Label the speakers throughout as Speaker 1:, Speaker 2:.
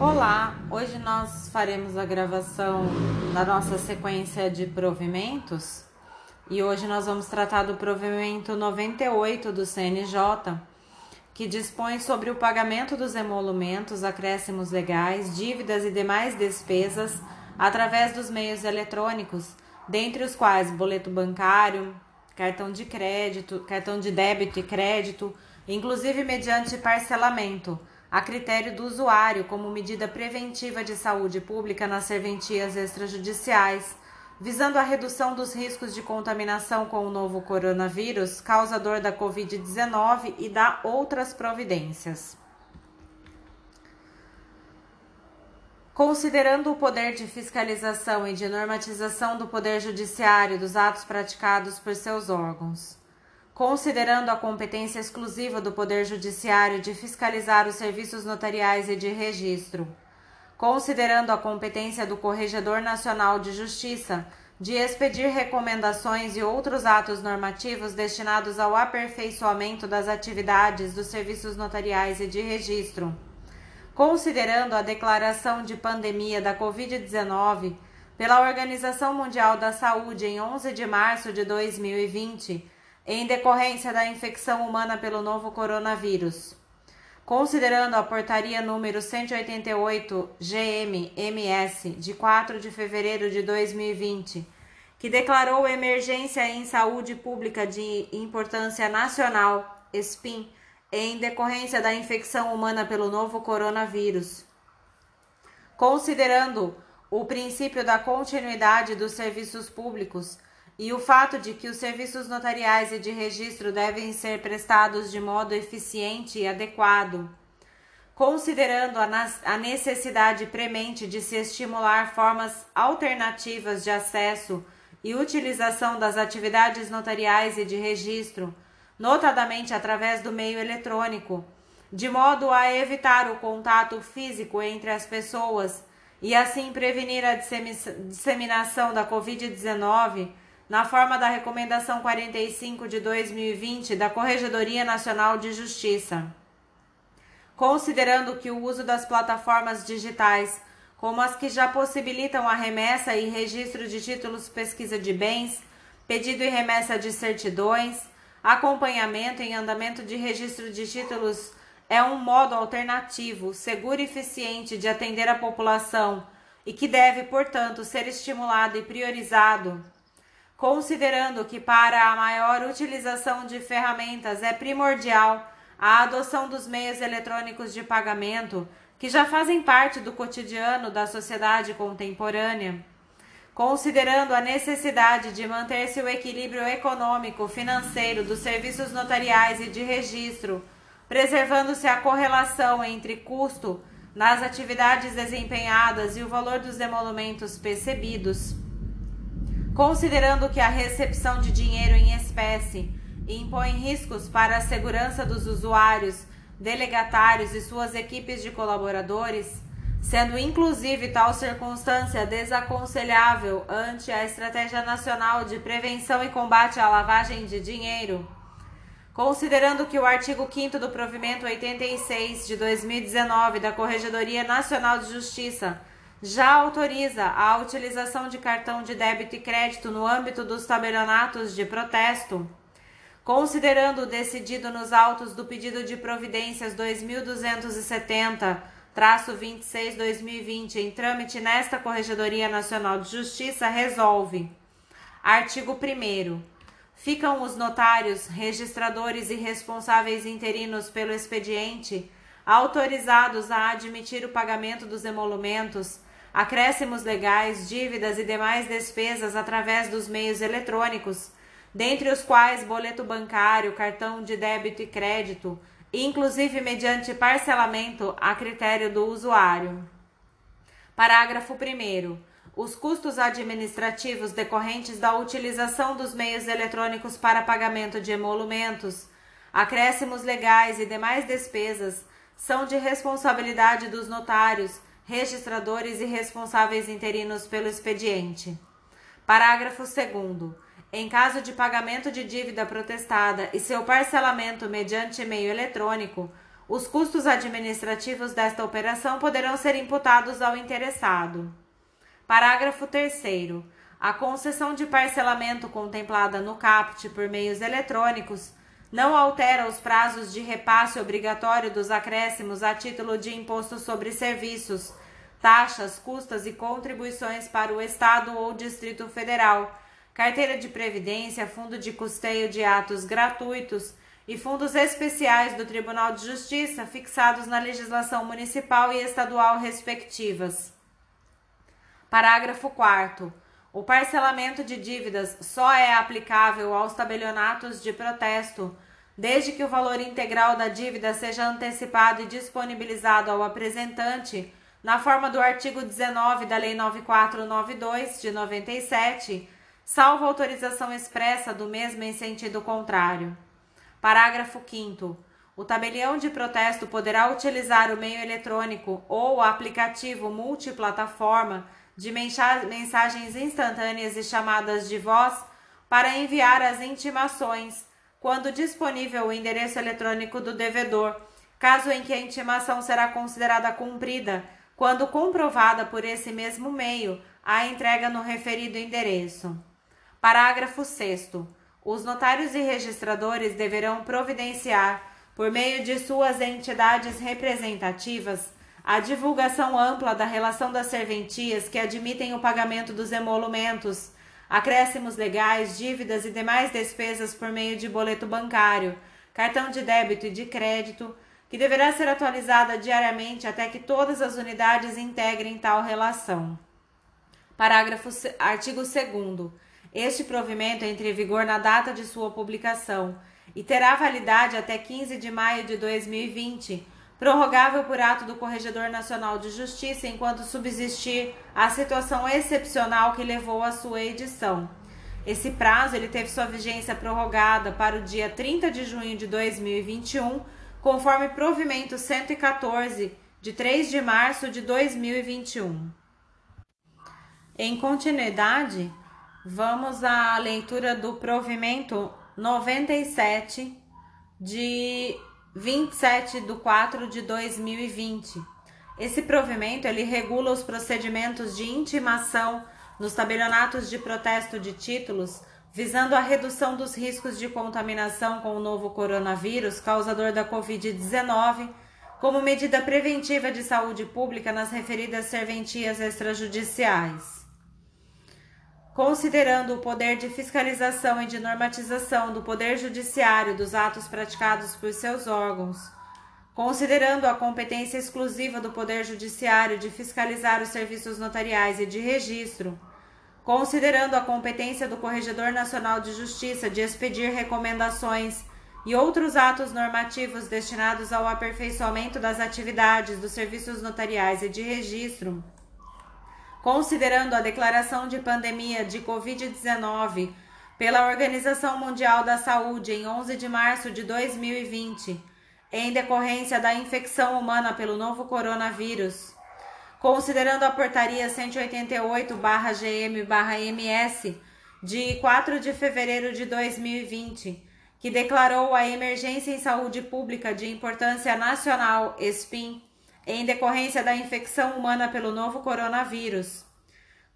Speaker 1: Olá, hoje nós faremos a gravação da nossa sequência de provimentos e hoje nós vamos tratar do provimento 98 do CNJ, que dispõe sobre o pagamento dos emolumentos, acréscimos legais, dívidas e demais despesas através dos meios eletrônicos, dentre os quais boleto bancário, cartão de crédito, cartão de débito e crédito, inclusive mediante parcelamento a critério do usuário como medida preventiva de saúde pública nas serventias extrajudiciais, visando a redução dos riscos de contaminação com o novo coronavírus, causador da Covid-19 e da outras providências. Considerando o poder de fiscalização e de normatização do Poder Judiciário dos atos praticados por seus órgãos, considerando a competência exclusiva do Poder Judiciário de fiscalizar os serviços notariais e de registro, considerando a competência do Corregedor Nacional de Justiça de expedir recomendações e outros atos normativos destinados ao aperfeiçoamento das atividades dos serviços notariais e de registro, considerando a declaração de pandemia da Covid-19 pela Organização Mundial da Saúde em 11 de março de 2020 em decorrência da infecção humana pelo novo coronavírus. Considerando a portaria número 188 GM-MS de 4 de fevereiro de 2020, que declarou emergência em saúde pública de importância nacional, SPIN, em decorrência da infecção humana pelo novo coronavírus. Considerando o princípio da continuidade dos serviços públicos, e o fato de que os serviços notariais e de registro devem ser prestados de modo eficiente e adequado, considerando a necessidade premente de se estimular formas alternativas de acesso e utilização das atividades notariais e de registro, notadamente através do meio eletrônico, de modo a evitar o contato físico entre as pessoas e assim prevenir a disseminação da Covid-19 na forma da Recomendação 45 de 2020 da Corregedoria Nacional de Justiça. Considerando que o uso das plataformas digitais, como as que já possibilitam a remessa e registro de títulos pesquisa de bens, pedido e remessa de certidões, acompanhamento em andamento de registro de títulos é um modo alternativo, seguro e eficiente de atender a população e que deve, portanto, ser estimulado e priorizado considerando que para a maior utilização de ferramentas é primordial a adoção dos meios eletrônicos de pagamento que já fazem parte do cotidiano da sociedade contemporânea, considerando a necessidade de manter-se o equilíbrio econômico financeiro dos serviços notariais e de registro, preservando-se a correlação entre custo nas atividades desempenhadas e o valor dos emolumentos percebidos considerando que a recepção de dinheiro em espécie impõe riscos para a segurança dos usuários, delegatários e suas equipes de colaboradores, sendo inclusive tal circunstância desaconselhável ante a Estratégia Nacional de Prevenção e Combate à Lavagem de Dinheiro. Considerando que o artigo 5 do provimento 86 de 2019 da Corregedoria Nacional de Justiça já autoriza a utilização de cartão de débito e crédito no âmbito dos tabelionatos de protesto, considerando o decidido nos autos do pedido de providências 2270-26-2020 em trâmite nesta Corregedoria Nacional de Justiça, resolve. Artigo 1 Ficam os notários, registradores e responsáveis interinos pelo expediente autorizados a admitir o pagamento dos emolumentos acréscimos legais, dívidas e demais despesas através dos meios eletrônicos, dentre os quais boleto bancário, cartão de débito e crédito, inclusive mediante parcelamento a critério do usuário. Parágrafo 1. Os custos administrativos decorrentes da utilização dos meios eletrônicos para pagamento de emolumentos, acréscimos legais e demais despesas são de responsabilidade dos notários registradores e responsáveis interinos pelo expediente. Parágrafo 2. Em caso de pagamento de dívida protestada e seu parcelamento mediante e-mail eletrônico, os custos administrativos desta operação poderão ser imputados ao interessado. Parágrafo 3. A concessão de parcelamento contemplada no CAPT por meios eletrônicos não altera os prazos de repasse obrigatório dos acréscimos a título de imposto sobre serviços, taxas, custas e contribuições para o Estado ou Distrito Federal, carteira de previdência, fundo de custeio de atos gratuitos e fundos especiais do Tribunal de Justiça fixados na legislação municipal e estadual respectivas. Parágrafo 4 o parcelamento de dívidas só é aplicável aos tabelionatos de protesto, desde que o valor integral da dívida seja antecipado e disponibilizado ao apresentante, na forma do artigo 19 da Lei 9492 de 97, salvo autorização expressa do mesmo em sentido contrário. Parágrafo 5. O tabelião de protesto poderá utilizar o meio eletrônico ou o aplicativo multiplataforma de mensagens instantâneas e chamadas de voz para enviar as intimações, quando disponível o endereço eletrônico do devedor, caso em que a intimação será considerada cumprida, quando comprovada por esse mesmo meio a entrega no referido endereço. Parágrafo 6. Os notários e registradores deverão providenciar, por meio de suas entidades representativas, a divulgação ampla da relação das serventias que admitem o pagamento dos emolumentos, acréscimos legais, dívidas e demais despesas por meio de boleto bancário, cartão de débito e de crédito, que deverá ser atualizada diariamente até que todas as unidades integrem tal relação. Parágrafo artigo 2 Este provimento entra em vigor na data de sua publicação e terá validade até 15 de maio de 2020 prorrogável por ato do Corregedor Nacional de Justiça enquanto subsistir a situação excepcional que levou à sua edição. Esse prazo ele teve sua vigência prorrogada para o dia 30 de junho de 2021, conforme provimento 114 de 3 de março de 2021. Em continuidade, vamos à leitura do provimento 97 de 27 de 4 de 2020. Esse provimento ele regula os procedimentos de intimação nos tabelionatos de protesto de títulos, visando a redução dos riscos de contaminação com o novo coronavírus causador da Covid-19, como medida preventiva de saúde pública nas referidas serventias extrajudiciais considerando o poder de fiscalização e de normatização do Poder Judiciário dos atos praticados por seus órgãos, considerando a competência exclusiva do Poder Judiciário de fiscalizar os serviços notariais e de registro, considerando a competência do Corregedor Nacional de Justiça de expedir recomendações e outros atos normativos destinados ao aperfeiçoamento das atividades dos serviços notariais e de registro considerando a declaração de pandemia de Covid-19 pela Organização Mundial da Saúde em 11 de março de 2020, em decorrência da infecção humana pelo novo coronavírus, considerando a Portaria 188-GM-MS de 4 de fevereiro de 2020, que declarou a emergência em saúde pública de importância nacional, SPIN, em decorrência da infecção humana pelo novo coronavírus.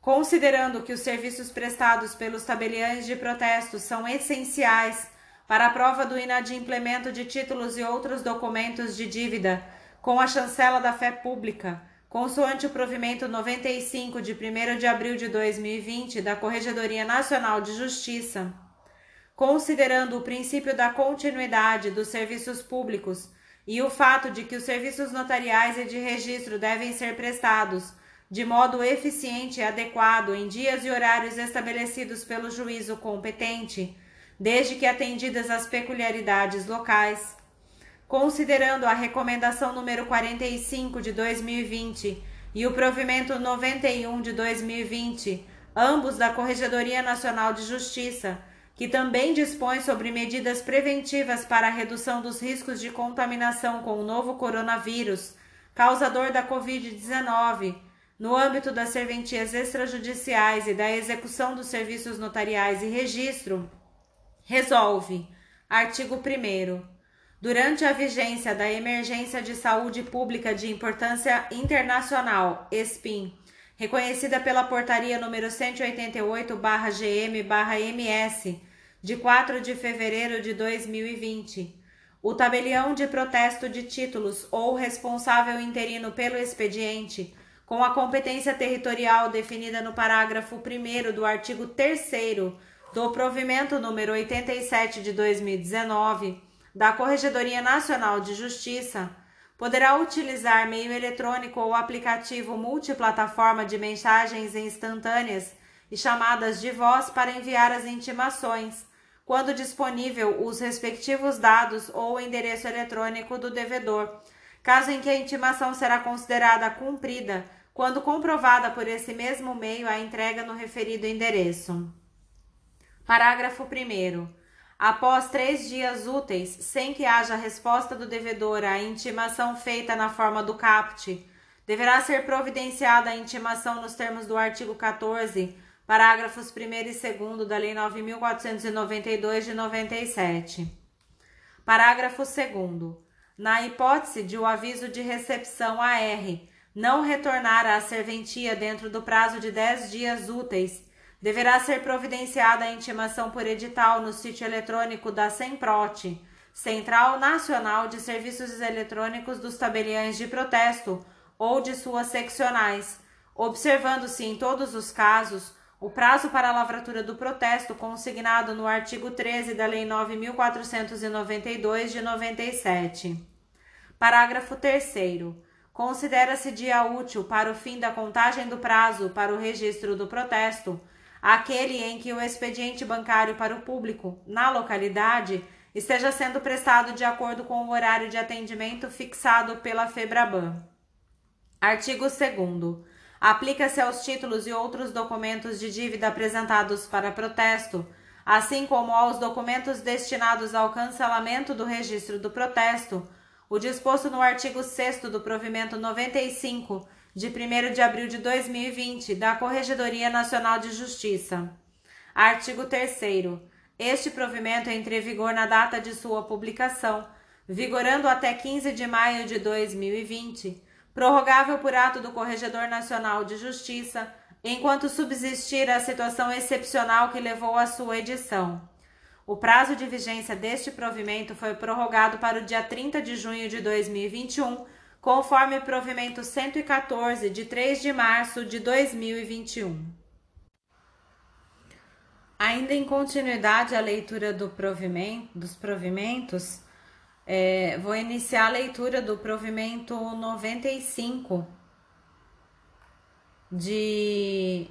Speaker 1: Considerando que os serviços prestados pelos tabeliães de protesto são essenciais para a prova do inadimplemento de títulos e outros documentos de dívida com a chancela da fé pública, consoante o provimento 95 de 1 de abril de 2020 da Corregedoria Nacional de Justiça, considerando o princípio da continuidade dos serviços públicos e o fato de que os serviços notariais e de registro devem ser prestados de modo eficiente e adequado em dias e horários estabelecidos pelo juízo competente, desde que atendidas as peculiaridades locais. Considerando a recomendação número 45 de 2020 e o provimento 91 de 2020, ambos da Corregedoria Nacional de Justiça, que também dispõe sobre medidas preventivas para a redução dos riscos de contaminação com o novo coronavírus, causador da Covid-19, no âmbito das serventias extrajudiciais e da execução dos serviços notariais e registro, resolve. Artigo 1. durante a vigência da Emergência de Saúde Pública de Importância Internacional, ESPIM, reconhecida pela Portaria número 188/GM/MS, de 4 de fevereiro de 2020. O tabelião de protesto de títulos ou responsável interino pelo expediente, com a competência territorial definida no parágrafo 1 do artigo 3 do provimento número 87 de 2019 da Corregedoria Nacional de Justiça, poderá utilizar meio eletrônico ou aplicativo multiplataforma de mensagens instantâneas e chamadas de voz para enviar as intimações quando disponível os respectivos dados ou endereço eletrônico do devedor, caso em que a intimação será considerada cumprida quando comprovada por esse mesmo meio a entrega no referido endereço. Parágrafo 1. Após três dias úteis, sem que haja resposta do devedor à intimação feita na forma do CAPT, deverá ser providenciada a intimação nos termos do artigo 14 parágrafos 1 e 2 da Lei 9.492 de 97. Parágrafo 2. Na hipótese de o aviso de recepção AR não retornar à serventia dentro do prazo de 10 dias úteis, deverá ser providenciada a intimação por edital no sítio eletrônico da SEMPROT, Central Nacional de Serviços Eletrônicos dos Tabeliões de Protesto ou de suas seccionais, observando-se em todos os casos o prazo para a lavratura do protesto consignado no artigo 13 da Lei 9492 de 97. Parágrafo 3 Considera-se dia útil para o fim da contagem do prazo para o registro do protesto aquele em que o expediente bancário para o público na localidade esteja sendo prestado de acordo com o horário de atendimento fixado pela FEBRABAN. Artigo 2 aplica-se aos títulos e outros documentos de dívida apresentados para protesto, assim como aos documentos destinados ao cancelamento do registro do protesto, o disposto no artigo 6 do provimento 95 de 1 de abril de 2020 da Corregedoria Nacional de Justiça. Artigo 3 Este provimento entra em vigor na data de sua publicação, vigorando até 15 de maio de 2020 prorrogável por ato do Corregedor Nacional de Justiça, enquanto subsistir a situação excepcional que levou à sua edição. O prazo de vigência deste provimento foi prorrogado para o dia 30 de junho de 2021, conforme provimento 114 de 3 de março de 2021. Ainda em continuidade à leitura do provimento, dos provimentos, é, vou iniciar a leitura do provimento 95 de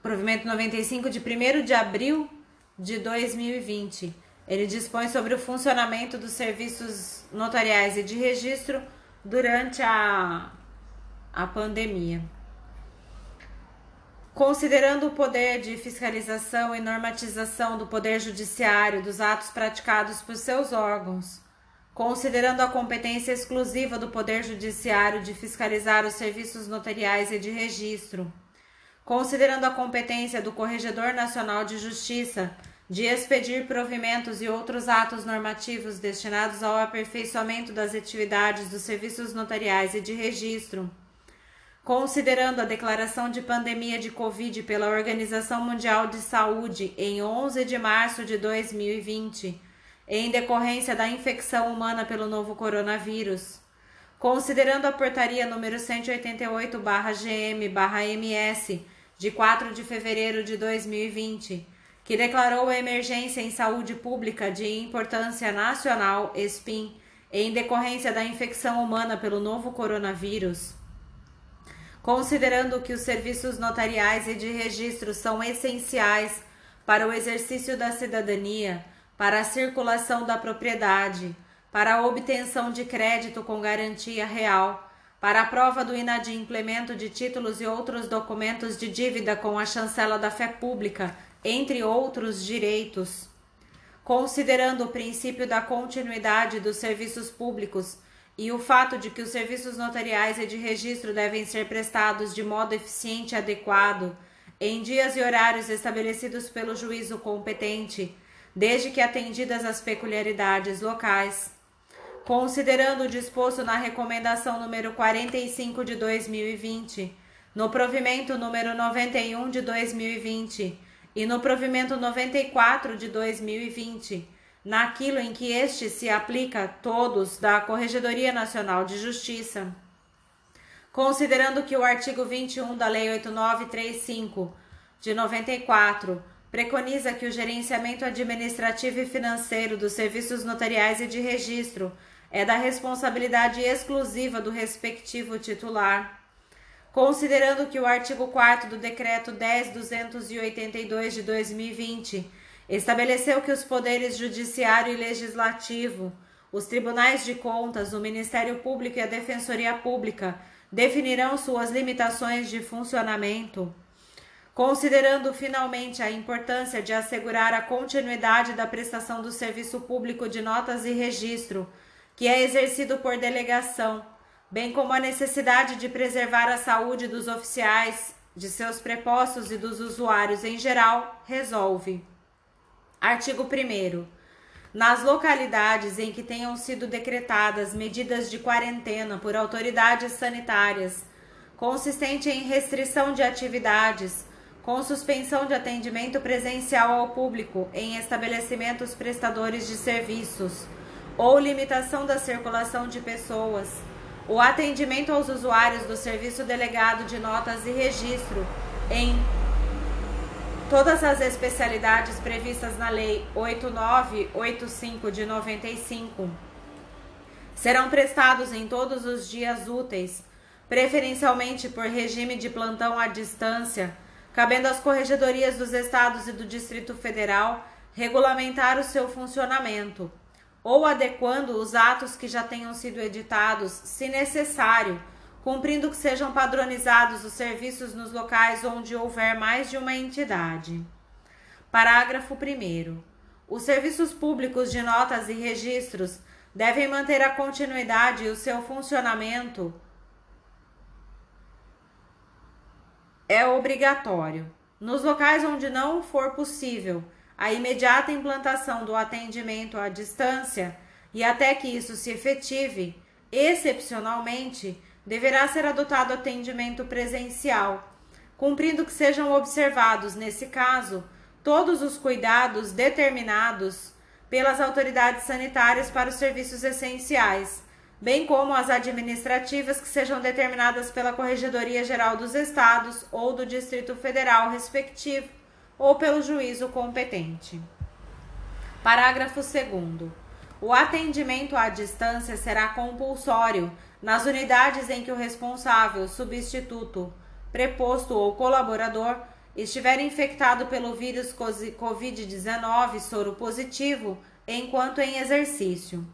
Speaker 1: provimento 95 de 1 de abril de 2020. Ele dispõe sobre o funcionamento dos serviços notariais e de registro durante a, a pandemia. Considerando o poder de fiscalização e normatização do Poder Judiciário dos atos praticados por seus órgãos, considerando a competência exclusiva do Poder Judiciário de fiscalizar os serviços notariais e de registro, considerando a competência do Corregedor Nacional de Justiça de expedir provimentos e outros atos normativos destinados ao aperfeiçoamento das atividades dos serviços notariais e de registro. Considerando a declaração de pandemia de Covid pela Organização Mundial de Saúde em 11 de março de 2020, em decorrência da infecção humana pelo novo coronavírus, considerando a portaria número 188/GM/MS de 4 de fevereiro de 2020, que declarou a emergência em saúde pública de importância nacional, (SPIN) em decorrência da infecção humana pelo novo coronavírus. Considerando que os serviços notariais e de registro são essenciais para o exercício da cidadania, para a circulação da propriedade, para a obtenção de crédito com garantia real, para a prova do inadimplemento de títulos e outros documentos de dívida com a chancela da fé pública, entre outros direitos. Considerando o princípio da continuidade dos serviços públicos e o fato de que os serviços notariais e de registro devem ser prestados de modo eficiente e adequado, em dias e horários estabelecidos pelo juízo competente, desde que atendidas as peculiaridades locais. Considerando o disposto na recomendação número 45 de 2020, no provimento número 91 de 2020 e no provimento 94 de 2020, naquilo em que este se aplica todos da Corregedoria Nacional de Justiça. Considerando que o artigo 21 da Lei 8935 de 94 preconiza que o gerenciamento administrativo e financeiro dos serviços notariais e de registro é da responsabilidade exclusiva do respectivo titular. Considerando que o artigo 4 do Decreto 10.282 de 2020 estabeleceu que os poderes judiciário e legislativo, os tribunais de contas, o Ministério Público e a Defensoria Pública definirão suas limitações de funcionamento considerando finalmente a importância de assegurar a continuidade da prestação do serviço público de notas e registro, que é exercido por delegação, bem como a necessidade de preservar a saúde dos oficiais, de seus prepostos e dos usuários em geral, resolve. Artigo 1. Nas localidades em que tenham sido decretadas medidas de quarentena por autoridades sanitárias, consistente em restrição de atividades, com suspensão de atendimento presencial ao público em estabelecimentos prestadores de serviços, ou limitação da circulação de pessoas, o atendimento aos usuários do Serviço Delegado de Notas e Registro em todas as especialidades previstas na Lei 8985 de 95 serão prestados em todos os dias úteis, preferencialmente por regime de plantão à distância cabendo às corregedorias dos estados e do Distrito Federal regulamentar o seu funcionamento, ou adequando os atos que já tenham sido editados, se necessário, cumprindo que sejam padronizados os serviços nos locais onde houver mais de uma entidade. Parágrafo 1. Os serviços públicos de notas e registros devem manter a continuidade e o seu funcionamento é obrigatório. Nos locais onde não for possível a imediata implantação do atendimento à distância e até que isso se efetive, excepcionalmente, deverá ser adotado atendimento presencial, cumprindo que sejam observados, nesse caso, todos os cuidados determinados pelas autoridades sanitárias para os serviços essenciais bem como as administrativas que sejam determinadas pela Corregedoria Geral dos Estados ou do Distrito Federal respectivo ou pelo juízo competente. Parágrafo 2 O atendimento à distância será compulsório nas unidades em que o responsável, substituto, preposto ou colaborador estiver infectado pelo vírus COVID-19 soro positivo enquanto em exercício.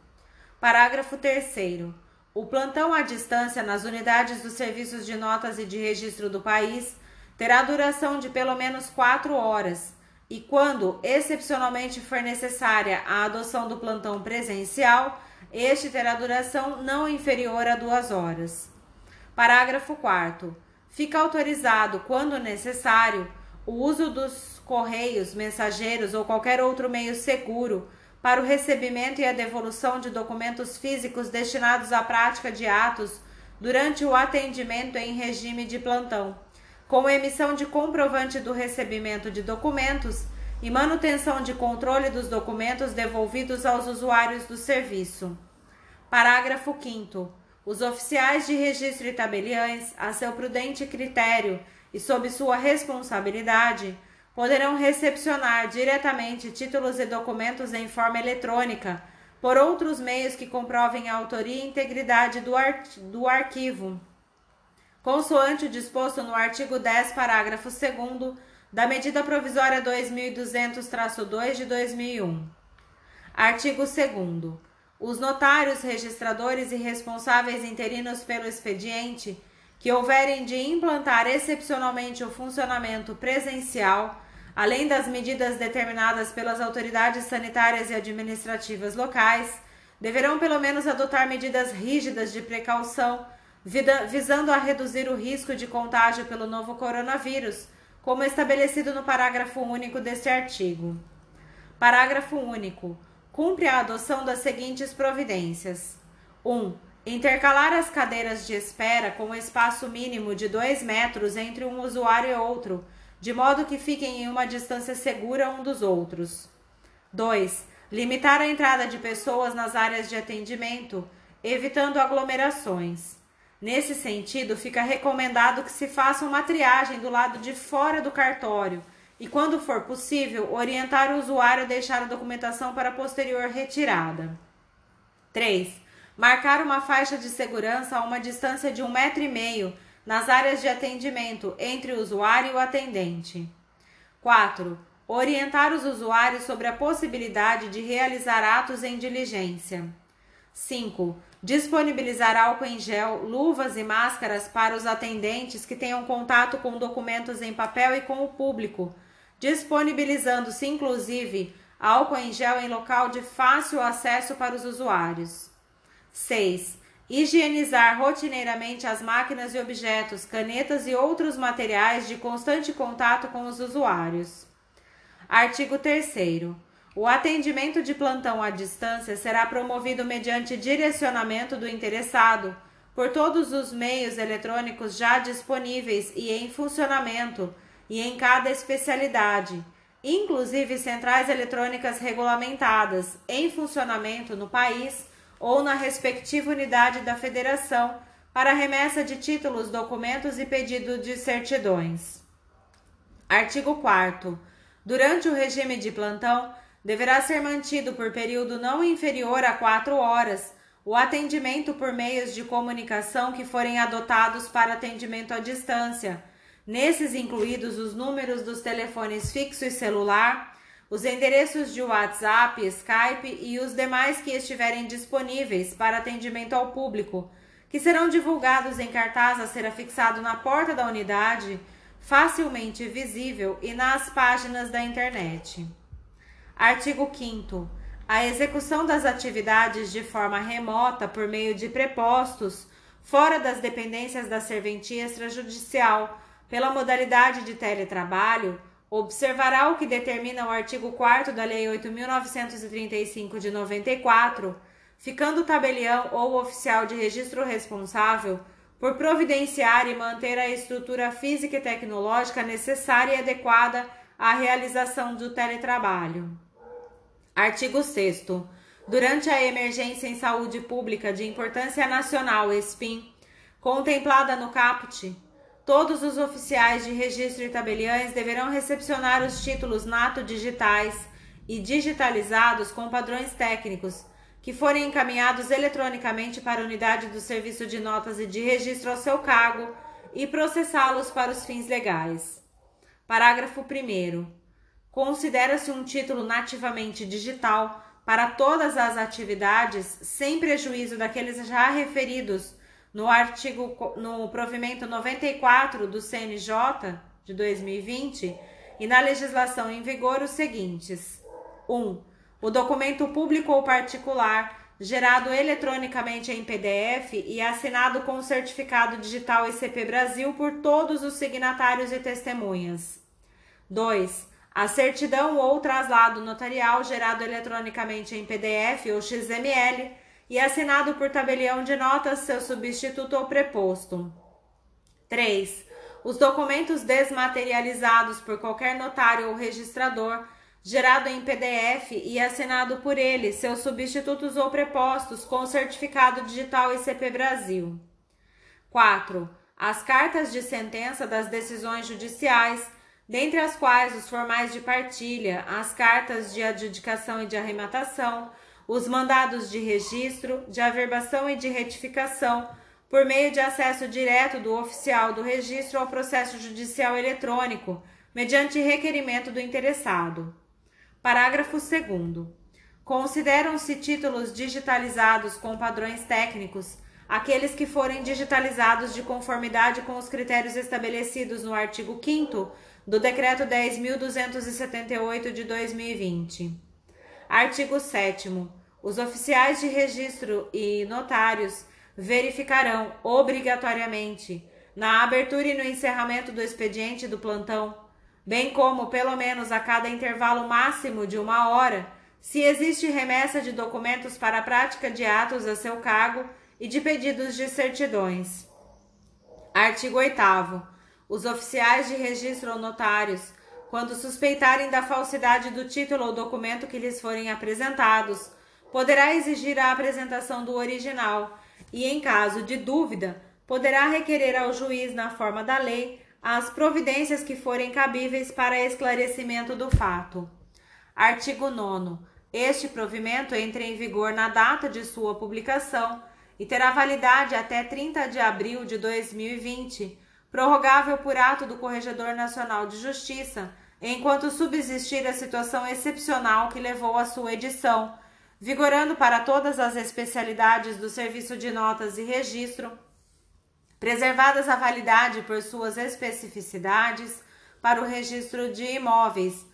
Speaker 1: Parágrafo 3. O plantão à distância nas unidades dos serviços de notas e de registro do país terá duração de pelo menos quatro horas e, quando excepcionalmente for necessária a adoção do plantão presencial, este terá duração não inferior a duas horas. Parágrafo 4. Fica autorizado, quando necessário, o uso dos correios, mensageiros ou qualquer outro meio seguro para o recebimento e a devolução de documentos físicos destinados à prática de atos durante o atendimento em regime de plantão, com emissão de comprovante do recebimento de documentos e manutenção de controle dos documentos devolvidos aos usuários do serviço. Parágrafo 5 Os oficiais de registro e tabeliães, a seu prudente critério e sob sua responsabilidade, poderão recepcionar diretamente títulos e documentos em forma eletrônica por outros meios que comprovem a autoria e integridade do, ar do arquivo, consoante o disposto no artigo 10, parágrafo 2 da Medida Provisória 2200-2 de 2001. Artigo 2 Os notários, registradores e responsáveis interinos pelo expediente que houverem de implantar excepcionalmente o funcionamento presencial além das medidas determinadas pelas autoridades sanitárias e administrativas locais, deverão pelo menos adotar medidas rígidas de precaução, visando a reduzir o risco de contágio pelo novo coronavírus, como estabelecido no parágrafo único deste artigo. Parágrafo único. Cumpre a adoção das seguintes providências: 1. Um, intercalar as cadeiras de espera com espaço mínimo de 2 metros entre um usuário e outro, de modo que fiquem em uma distância segura um dos outros. 2. Limitar a entrada de pessoas nas áreas de atendimento, evitando aglomerações. Nesse sentido, fica recomendado que se faça uma triagem do lado de fora do cartório e, quando for possível, orientar o usuário a deixar a documentação para posterior retirada. 3. Marcar uma faixa de segurança a uma distância de um metro e meio nas áreas de atendimento entre o usuário e o atendente. 4. Orientar os usuários sobre a possibilidade de realizar atos em diligência. 5. Disponibilizar álcool em gel, luvas e máscaras para os atendentes que tenham contato com documentos em papel e com o público, disponibilizando-se inclusive álcool em gel em local de fácil acesso para os usuários. 6. Higienizar rotineiramente as máquinas e objetos, canetas e outros materiais de constante contato com os usuários. Artigo 3. O atendimento de plantão à distância será promovido mediante direcionamento do interessado por todos os meios eletrônicos já disponíveis e em funcionamento e em cada especialidade, inclusive centrais eletrônicas regulamentadas em funcionamento no país ou na respectiva unidade da federação para remessa de títulos, documentos e pedido de certidões. Artigo 4 Durante o regime de plantão, deverá ser mantido por período não inferior a quatro horas o atendimento por meios de comunicação que forem adotados para atendimento à distância, nesses incluídos os números dos telefones fixo e celular, os endereços de WhatsApp, Skype e os demais que estiverem disponíveis para atendimento ao público, que serão divulgados em cartaz a ser afixado na porta da unidade facilmente visível e nas páginas da internet. Artigo 5 A execução das atividades de forma remota por meio de prepostos fora das dependências da serventia extrajudicial pela modalidade de teletrabalho observará o que determina o artigo 4 da Lei 8.935 de 94, ficando o tabelião ou oficial de registro responsável por providenciar e manter a estrutura física e tecnológica necessária e adequada à realização do teletrabalho. Artigo 6 Durante a emergência em saúde pública de importância nacional (SPIN), contemplada no caput, todos os oficiais de registro e tabeliães deverão recepcionar os títulos nato digitais e digitalizados com padrões técnicos que forem encaminhados eletronicamente para a unidade do serviço de notas e de registro ao seu cargo e processá-los para os fins legais. Parágrafo 1. Considera-se um título nativamente digital para todas as atividades, sem prejuízo daqueles já referidos no artigo no provimento 94 do CNJ de 2020 e na legislação em vigor os seguintes: 1. Um, o documento público ou particular, gerado eletronicamente em PDF e assinado com certificado digital ICP Brasil por todos os signatários e testemunhas. 2. A certidão ou traslado notarial gerado eletronicamente em PDF ou XML e assinado por tabelião de notas, seu substituto ou preposto. 3. Os documentos desmaterializados por qualquer notário ou registrador gerado em PDF e assinado por ele, seus substitutos ou prepostos com certificado digital ICP Brasil. 4. As cartas de sentença das decisões judiciais, dentre as quais os formais de partilha, as cartas de adjudicação e de arrematação, os mandados de registro, de averbação e de retificação, por meio de acesso direto do oficial do registro ao processo judicial eletrônico, mediante requerimento do interessado. Parágrafo 2. Consideram-se títulos digitalizados com padrões técnicos aqueles que forem digitalizados de conformidade com os critérios estabelecidos no artigo 5 do Decreto 10.278 de 2020. Artigo 7. Os oficiais de registro e notários verificarão obrigatoriamente, na abertura e no encerramento do expediente do plantão, bem como pelo menos a cada intervalo máximo de uma hora, se existe remessa de documentos para a prática de atos a seu cargo e de pedidos de certidões. Artigo 8 Os oficiais de registro ou notários, quando suspeitarem da falsidade do título ou documento que lhes forem apresentados, poderá exigir a apresentação do original e, em caso de dúvida, poderá requerer ao juiz, na forma da lei, as providências que forem cabíveis para esclarecimento do fato. Artigo 9. Este provimento entra em vigor na data de sua publicação e terá validade até 30 de abril de 2020, prorrogável por ato do Corregedor Nacional de Justiça, enquanto subsistir a situação excepcional que levou à sua edição, vigorando para todas as especialidades do Serviço de Notas e Registro, preservadas a validade por suas especificidades para o registro de imóveis,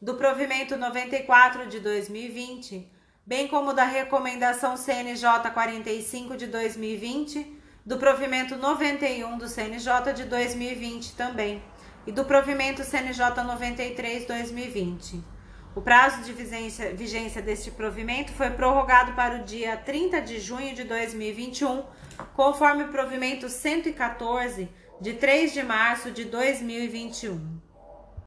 Speaker 1: do provimento 94 de 2020, bem como da recomendação CNJ 45 de 2020, do provimento 91 do CNJ de 2020 também, e do provimento CNJ 93 2020. O prazo de vigência, vigência deste provimento foi prorrogado para o dia 30 de junho de 2021, conforme o provimento 114 de 3 de março de 2021.